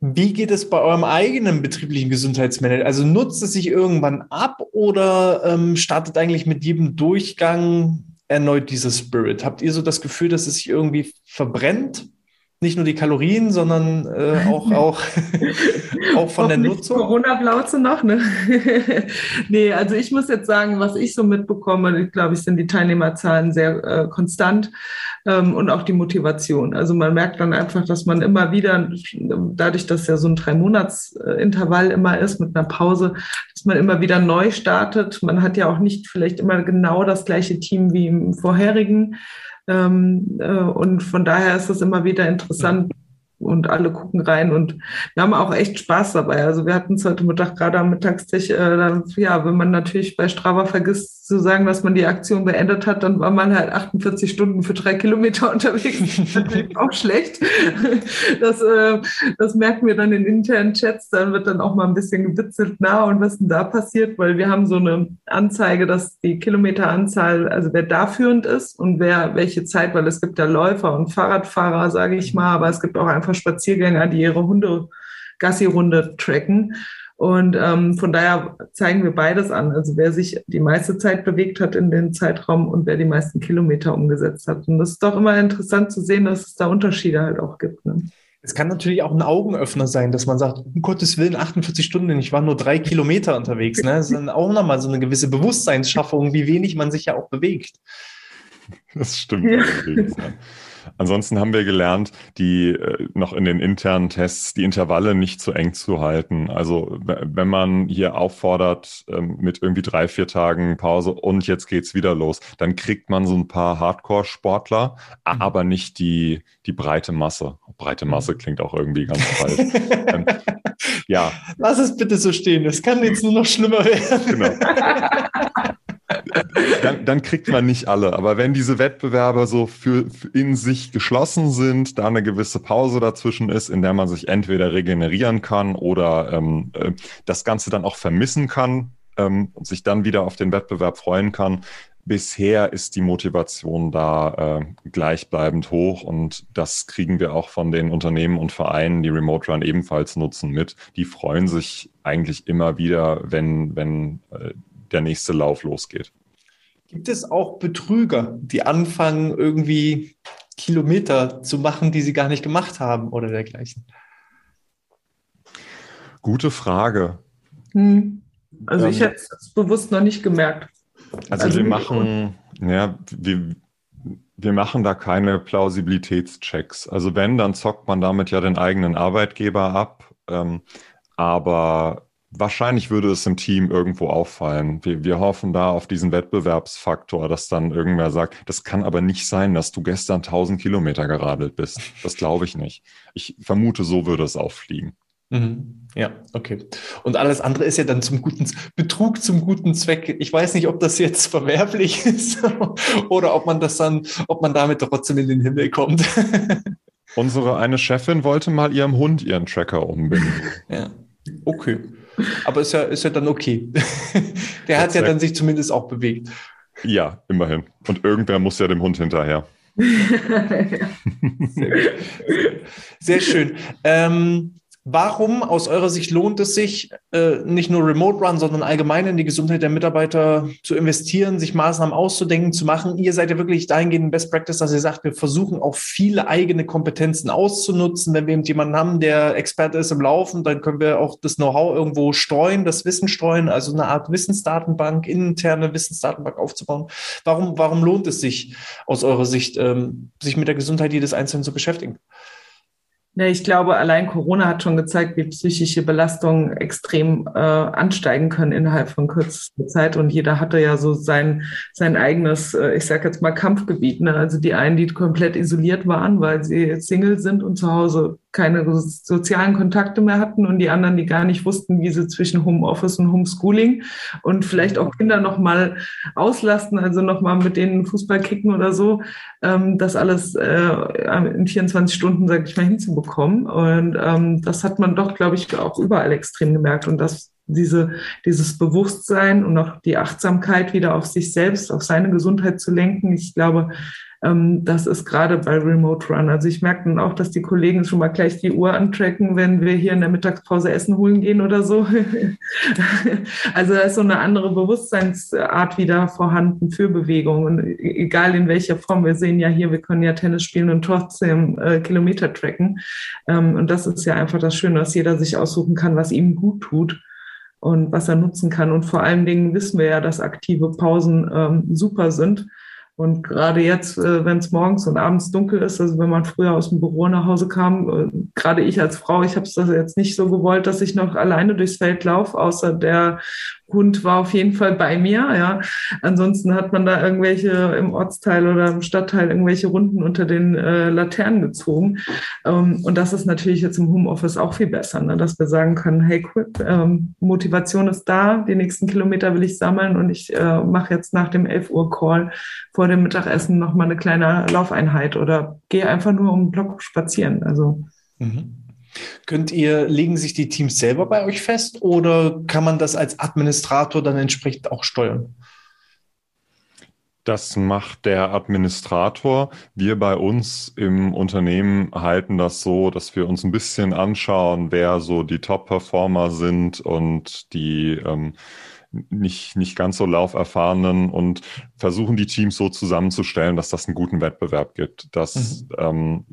wie geht es bei eurem eigenen betrieblichen Gesundheitsmanagement? Also nutzt es sich irgendwann ab oder ähm, startet eigentlich mit jedem Durchgang erneut dieser Spirit? Habt ihr so das Gefühl, dass es sich irgendwie verbrennt? Nicht nur die Kalorien, sondern äh, auch, *laughs* auch, *laughs* auch von der Nutzung. Corona-Blauze noch, ne? *laughs* nee, also ich muss jetzt sagen, was ich so mitbekomme, ich glaube, ich sind die Teilnehmerzahlen sehr äh, konstant ähm, und auch die Motivation. Also man merkt dann einfach, dass man immer wieder, dadurch, dass ja so ein Drei-Monats-Intervall immer ist mit einer Pause, dass man immer wieder neu startet. Man hat ja auch nicht vielleicht immer genau das gleiche Team wie im vorherigen. Ähm, äh, und von daher ist das immer wieder interessant und alle gucken rein und wir haben auch echt Spaß dabei. Also wir hatten es heute Mittag gerade am Mittagstisch, äh, ja, wenn man natürlich bei Strava vergisst, zu sagen, dass man die Aktion beendet hat, dann war man halt 48 Stunden für drei Kilometer *laughs* unterwegs. Natürlich auch schlecht. Das, äh, das merken wir dann in internen Chats. Dann wird dann auch mal ein bisschen gewitzelt, na, und was denn da passiert? Weil wir haben so eine Anzeige, dass die Kilometeranzahl, also wer da führend ist und wer welche Zeit, weil es gibt ja Läufer und Fahrradfahrer, sage ich mal, aber es gibt auch einfach Spaziergänger, die ihre Hunde Gassi-Runde tracken. Und ähm, von daher zeigen wir beides an. Also wer sich die meiste Zeit bewegt hat in den Zeitraum und wer die meisten Kilometer umgesetzt hat. Und das ist doch immer interessant zu sehen, dass es da Unterschiede halt auch gibt. Ne? Es kann natürlich auch ein Augenöffner sein, dass man sagt, um Gottes Willen, 48 Stunden, ich war nur drei Kilometer unterwegs. Ne? Das ist dann auch nochmal so eine gewisse Bewusstseinsschaffung, wie wenig man sich ja auch bewegt. Das stimmt. Ja. Ansonsten haben wir gelernt, die äh, noch in den internen Tests die Intervalle nicht zu eng zu halten. Also wenn man hier auffordert ähm, mit irgendwie drei, vier Tagen Pause und jetzt geht's wieder los, dann kriegt man so ein paar Hardcore-Sportler, mhm. aber nicht die, die breite Masse. Breite mhm. Masse klingt auch irgendwie ganz *laughs* falsch. ähm, ja. Lass es bitte so stehen. Es kann jetzt nur noch schlimmer werden. Genau. *laughs* dann, dann, kriegt man nicht alle. Aber wenn diese Wettbewerbe so für, für, in sich geschlossen sind, da eine gewisse Pause dazwischen ist, in der man sich entweder regenerieren kann oder ähm, äh, das Ganze dann auch vermissen kann ähm, und sich dann wieder auf den Wettbewerb freuen kann, bisher ist die Motivation da äh, gleichbleibend hoch und das kriegen wir auch von den Unternehmen und Vereinen, die Remote Run ebenfalls nutzen, mit. Die freuen sich eigentlich immer wieder, wenn, wenn äh, der nächste Lauf losgeht. Gibt es auch Betrüger, die anfangen, irgendwie Kilometer zu machen, die sie gar nicht gemacht haben oder dergleichen? Gute Frage. Hm. Also ähm, ich hätte es bewusst noch nicht gemerkt. Also, also wir machen, ja, wir, wir machen da keine Plausibilitätschecks. Also wenn, dann zockt man damit ja den eigenen Arbeitgeber ab. Ähm, aber Wahrscheinlich würde es im Team irgendwo auffallen. Wir, wir hoffen da auf diesen Wettbewerbsfaktor, dass dann irgendwer sagt, das kann aber nicht sein, dass du gestern 1000 Kilometer geradelt bist. Das glaube ich nicht. Ich vermute, so würde es auffliegen. Mhm. Ja, okay. Und alles andere ist ja dann zum guten Betrug zum guten Zweck. Ich weiß nicht, ob das jetzt *laughs* verwerflich ist *laughs* oder ob man das dann, ob man damit trotzdem in den Himmel kommt. *laughs* Unsere eine Chefin wollte mal ihrem Hund ihren Tracker umbinden. Ja, okay. Aber ist ja, ist ja dann okay. *laughs* Der hat ja dann sich zumindest auch bewegt. Ja, immerhin. Und irgendwer muss ja dem Hund hinterher. *laughs* *laughs* Sehr, Sehr schön. Ähm, Warum aus eurer Sicht lohnt es sich, äh, nicht nur Remote Run, sondern allgemein in die Gesundheit der Mitarbeiter zu investieren, sich Maßnahmen auszudenken, zu machen? Ihr seid ja wirklich dahingehend in Best Practice, dass ihr sagt, wir versuchen auch viele eigene Kompetenzen auszunutzen. Wenn wir jemanden haben, der Experte ist im Laufen, dann können wir auch das Know-how irgendwo streuen, das Wissen streuen, also eine Art Wissensdatenbank, interne Wissensdatenbank aufzubauen. Warum, warum lohnt es sich aus eurer Sicht, ähm, sich mit der Gesundheit jedes Einzelnen zu beschäftigen? Ja, ich glaube, allein Corona hat schon gezeigt, wie psychische Belastungen extrem äh, ansteigen können innerhalb von kürzester Zeit. Und jeder hatte ja so sein, sein eigenes, äh, ich sage jetzt mal, Kampfgebiet. Ne? Also die einen, die komplett isoliert waren, weil sie Single sind und zu Hause keine sozialen Kontakte mehr hatten und die anderen, die gar nicht wussten, wie sie zwischen Homeoffice und Homeschooling und vielleicht auch Kinder noch mal auslasten, also noch mal mit denen Fußball kicken oder so, ähm, das alles äh, in 24 Stunden, sage ich mal, hinzubekommen. Und ähm, das hat man doch, glaube ich, auch überall extrem gemerkt und das diese, dieses Bewusstsein und auch die Achtsamkeit wieder auf sich selbst, auf seine Gesundheit zu lenken. Ich glaube, das ist gerade bei Remote Run. Also ich merke dann auch, dass die Kollegen schon mal gleich die Uhr antracken, wenn wir hier in der Mittagspause Essen holen gehen oder so. *laughs* also da ist so eine andere Bewusstseinsart wieder vorhanden für Bewegung. Und egal in welcher Form, wir sehen ja hier, wir können ja Tennis spielen und trotzdem äh, Kilometer tracken. Ähm, und das ist ja einfach das Schöne, dass jeder sich aussuchen kann, was ihm gut tut und was er nutzen kann. Und vor allen Dingen wissen wir ja, dass aktive Pausen ähm, super sind Und gerade jetzt, äh, wenn es morgens und abends dunkel ist, also wenn man früher aus dem Büro nach Hause kam, äh, gerade ich als Frau, ich habe es jetzt nicht so gewollt, dass ich noch alleine durchs Feld laufe, außer der Hund war auf jeden Fall bei mir, ja. Ansonsten hat man da irgendwelche im Ortsteil oder im Stadtteil irgendwelche Runden unter den äh, Laternen gezogen. Ähm, und das ist natürlich jetzt im Homeoffice auch viel besser, ne? dass wir sagen können, hey, cool, ähm, Motivation ist da, die nächsten Kilometer will ich sammeln und ich äh, mache jetzt nach dem 11 Uhr Call vor dem Mittagessen nochmal eine kleine Laufeinheit oder gehe einfach nur um den Block spazieren. Also mhm. Könnt ihr, legen sich die Teams selber bei euch fest oder kann man das als Administrator dann entsprechend auch steuern? Das macht der Administrator. Wir bei uns im Unternehmen halten das so, dass wir uns ein bisschen anschauen, wer so die Top-Performer sind und die ähm, nicht, nicht ganz so lauferfahrenen und versuchen die Teams so zusammenzustellen, dass das einen guten Wettbewerb gibt, dass mhm. ähm,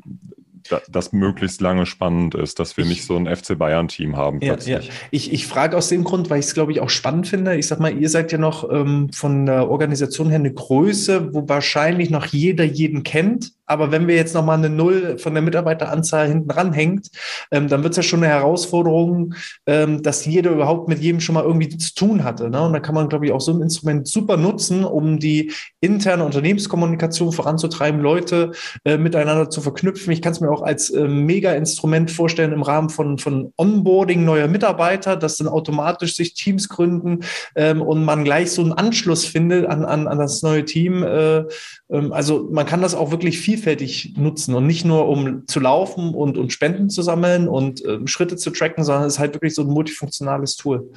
das möglichst lange spannend ist, dass wir ich, nicht so ein FC Bayern-Team haben. Ja, ja. Ich, ich frage aus dem Grund, weil ich es, glaube ich, auch spannend finde. Ich sag mal, ihr seid ja noch ähm, von der Organisation her eine Größe, wo wahrscheinlich noch jeder jeden kennt. Aber wenn wir jetzt nochmal eine Null von der Mitarbeiteranzahl hinten ranhängt, ähm, dann wird es ja schon eine Herausforderung, ähm, dass jeder überhaupt mit jedem schon mal irgendwie zu tun hatte. Ne? Und da kann man, glaube ich, auch so ein Instrument super nutzen, um die interne Unternehmenskommunikation voranzutreiben, Leute äh, miteinander zu verknüpfen. Ich kann es mir auch als äh, Mega-Instrument vorstellen im Rahmen von, von Onboarding neuer Mitarbeiter, dass dann automatisch sich Teams gründen ähm, und man gleich so einen Anschluss findet an, an, an das neue Team. Äh, ähm, also man kann das auch wirklich vielfältig nutzen und nicht nur um zu laufen und, und Spenden zu sammeln und äh, Schritte zu tracken, sondern es ist halt wirklich so ein multifunktionales Tool.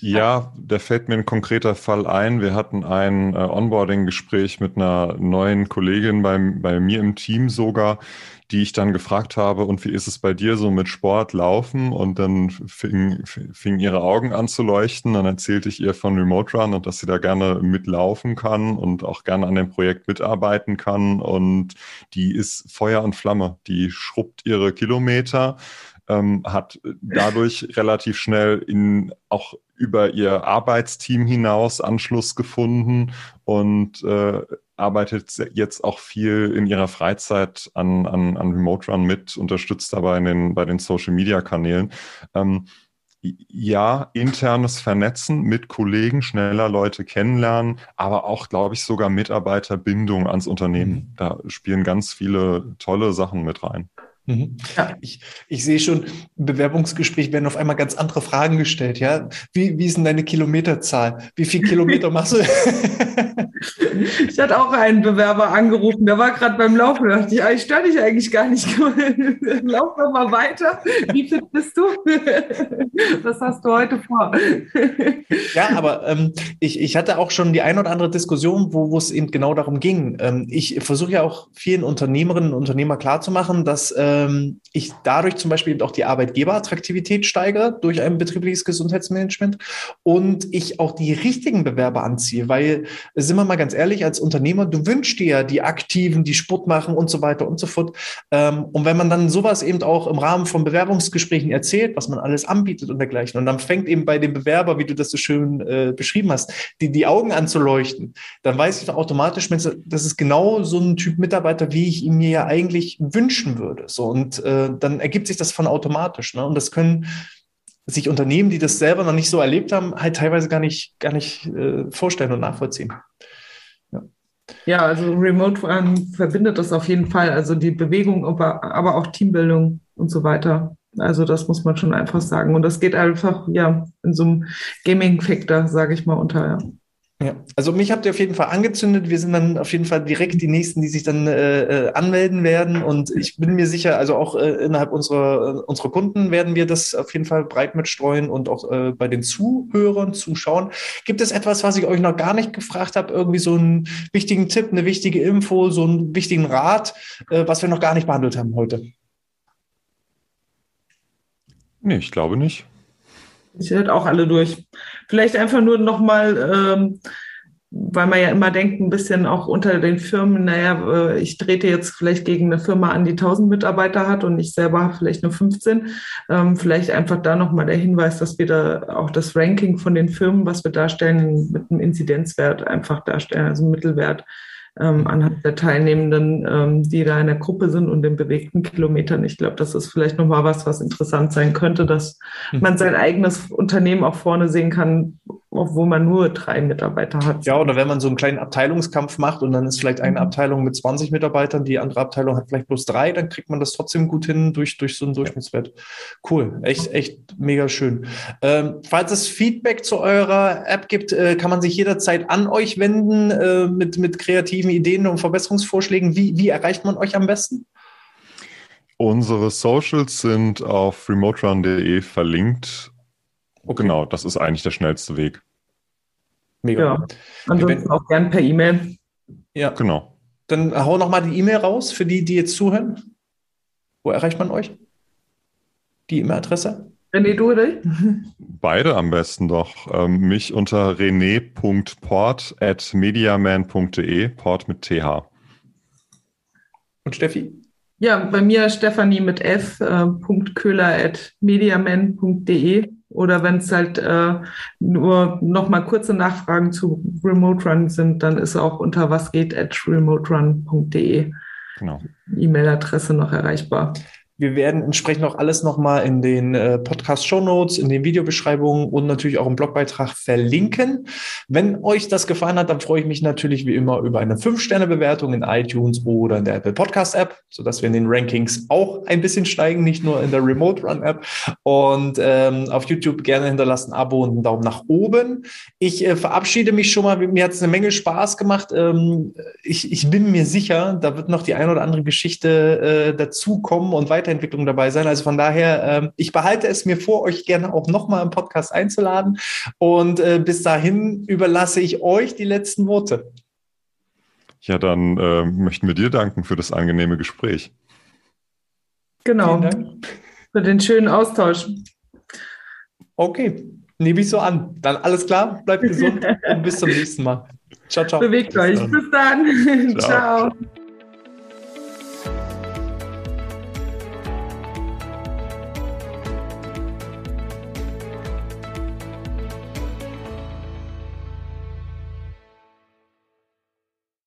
Ja, da fällt mir ein konkreter Fall ein. Wir hatten ein äh, Onboarding-Gespräch mit einer neuen Kollegin bei, bei mir im Team sogar, die ich dann gefragt habe, und wie ist es bei dir so mit Sport, Laufen? Und dann fingen fing ihre Augen an zu leuchten. Dann erzählte ich ihr von Remote Run und dass sie da gerne mitlaufen kann und auch gerne an dem Projekt mitarbeiten kann. Und die ist Feuer und Flamme. Die schrubbt ihre Kilometer. Ähm, hat dadurch *laughs* relativ schnell in auch über ihr Arbeitsteam hinaus Anschluss gefunden und äh, arbeitet jetzt auch viel in ihrer Freizeit an, an, an Remote Run mit, unterstützt dabei in den, bei den Social Media Kanälen. Ähm, ja, internes Vernetzen mit Kollegen, schneller Leute kennenlernen, aber auch, glaube ich, sogar Mitarbeiterbindung ans Unternehmen. Mhm. Da spielen ganz viele tolle Sachen mit rein. Mhm. Ja. Ich, ich sehe schon, im Bewerbungsgespräch werden auf einmal ganz andere Fragen gestellt. Ja, wie, wie ist denn deine Kilometerzahl? Wie viel Kilometer machst du? *laughs* ich hatte auch einen Bewerber angerufen, der war gerade beim Laufen. Da dachte ich, ah, ich störe dich eigentlich gar nicht. *laughs* Lauf noch mal weiter. Wie fit bist du? *laughs* Was hast du heute vor? ja, aber ähm, ich, ich hatte auch schon die ein oder andere Diskussion, wo, es eben genau darum ging. Ähm, ich versuche ja auch vielen Unternehmerinnen und Unternehmer klarzumachen, dass äh, ähm, ich dadurch zum Beispiel auch die Arbeitgeberattraktivität steigere durch ein betriebliches Gesundheitsmanagement und ich auch die richtigen Bewerber anziehe, weil, sind wir mal ganz ehrlich, als Unternehmer, du wünschst dir ja die Aktiven, die Sport machen und so weiter und so fort. Ähm, und wenn man dann sowas eben auch im Rahmen von Bewerbungsgesprächen erzählt, was man alles anbietet und dergleichen, und dann fängt eben bei dem Bewerber, wie du das so schön äh, beschrieben hast, die, die Augen anzuleuchten, dann weiß ich doch automatisch, das ist genau so ein Typ Mitarbeiter, wie ich ihn mir ja eigentlich wünschen würde. So, und äh, dann ergibt sich das von automatisch. Ne? Und das können sich Unternehmen, die das selber noch nicht so erlebt haben, halt teilweise gar nicht, gar nicht äh, vorstellen und nachvollziehen. Ja. ja, also Remote ähm, verbindet das auf jeden Fall. Also die Bewegung, aber, aber auch Teambildung und so weiter. Also das muss man schon einfach sagen. Und das geht einfach ja in so einem Gaming-Factor, sage ich mal, unter. Ja. Ja, also mich habt ihr auf jeden Fall angezündet. Wir sind dann auf jeden Fall direkt die nächsten, die sich dann äh, äh, anmelden werden. Und ich bin mir sicher, also auch äh, innerhalb unserer, äh, unserer Kunden werden wir das auf jeden Fall breit mitstreuen und auch äh, bei den Zuhörern, Zuschauern. Gibt es etwas, was ich euch noch gar nicht gefragt habe? Irgendwie so einen wichtigen Tipp, eine wichtige Info, so einen wichtigen Rat, äh, was wir noch gar nicht behandelt haben heute? Nee, ich glaube nicht. Ich hört auch alle durch. Vielleicht einfach nur nochmal, ähm, weil man ja immer denkt, ein bisschen auch unter den Firmen, naja, äh, ich trete jetzt vielleicht gegen eine Firma an, die 1000 Mitarbeiter hat und ich selber vielleicht nur 15. Ähm, vielleicht einfach da nochmal der Hinweis, dass wir da auch das Ranking von den Firmen, was wir darstellen, mit einem Inzidenzwert einfach darstellen, also Mittelwert ähm, anhand der Teilnehmenden, ähm, die da in der Gruppe sind und den bewegten Kilometern. Ich glaube, das ist vielleicht nochmal was, was interessant sein könnte, dass hm. man sein eigenes Unternehmen auch vorne sehen kann, obwohl man nur drei Mitarbeiter hat. Ja, oder wenn man so einen kleinen Abteilungskampf macht und dann ist vielleicht eine mhm. Abteilung mit 20 Mitarbeitern, die andere Abteilung hat vielleicht bloß drei, dann kriegt man das trotzdem gut hin durch, durch so einen Durchschnittswert. Cool, echt, echt mega schön. Ähm, falls es Feedback zu eurer App gibt, äh, kann man sich jederzeit an euch wenden äh, mit, mit kreativen Ideen und Verbesserungsvorschlägen. Wie, wie erreicht man euch am besten? Unsere Socials sind auf remoterun.de verlinkt Okay. Genau, das ist eigentlich der schnellste Weg. Mega. Ja, ansonsten auch gern per E-Mail. Ja, genau. Dann hau noch mal die E-Mail raus für die, die jetzt zuhören. Wo erreicht man euch? Die E-Mail-Adresse? René, du oder ich? *laughs* Beide am besten doch. Ähm, mich unter rené.port at mediaman.de, Port mit TH. Und Steffi? Ja, bei mir Stefanie mit F, äh, Köhler at mediaman.de. Oder wenn es halt äh, nur noch mal kurze Nachfragen zu Remote Run sind, dann ist auch unter was geht at remoterun.de genau. E-Mail-Adresse noch erreichbar. Wir werden entsprechend auch alles nochmal in den äh, Podcast-Show Notes, in den Videobeschreibungen und natürlich auch im Blogbeitrag verlinken. Wenn euch das gefallen hat, dann freue ich mich natürlich wie immer über eine 5-Sterne-Bewertung in iTunes oder in der Apple Podcast-App, sodass wir in den Rankings auch ein bisschen steigen, nicht nur in der Remote Run-App. Und ähm, auf YouTube gerne hinterlassen Abo und einen Daumen nach oben. Ich äh, verabschiede mich schon mal. Mir hat es eine Menge Spaß gemacht. Ähm, ich, ich bin mir sicher, da wird noch die ein oder andere Geschichte äh, dazukommen und weiter Weiterentwicklung dabei sein. Also von daher, äh, ich behalte es mir vor, euch gerne auch nochmal im Podcast einzuladen. Und äh, bis dahin überlasse ich euch die letzten Worte. Ja, dann äh, möchten wir dir danken für das angenehme Gespräch. Genau. Für den schönen Austausch. Okay, nehme ich so an. Dann alles klar, bleibt *laughs* gesund und bis zum nächsten Mal. Ciao, ciao. Bewegt bis euch. Dann. Bis dann. ciao. *laughs* ciao.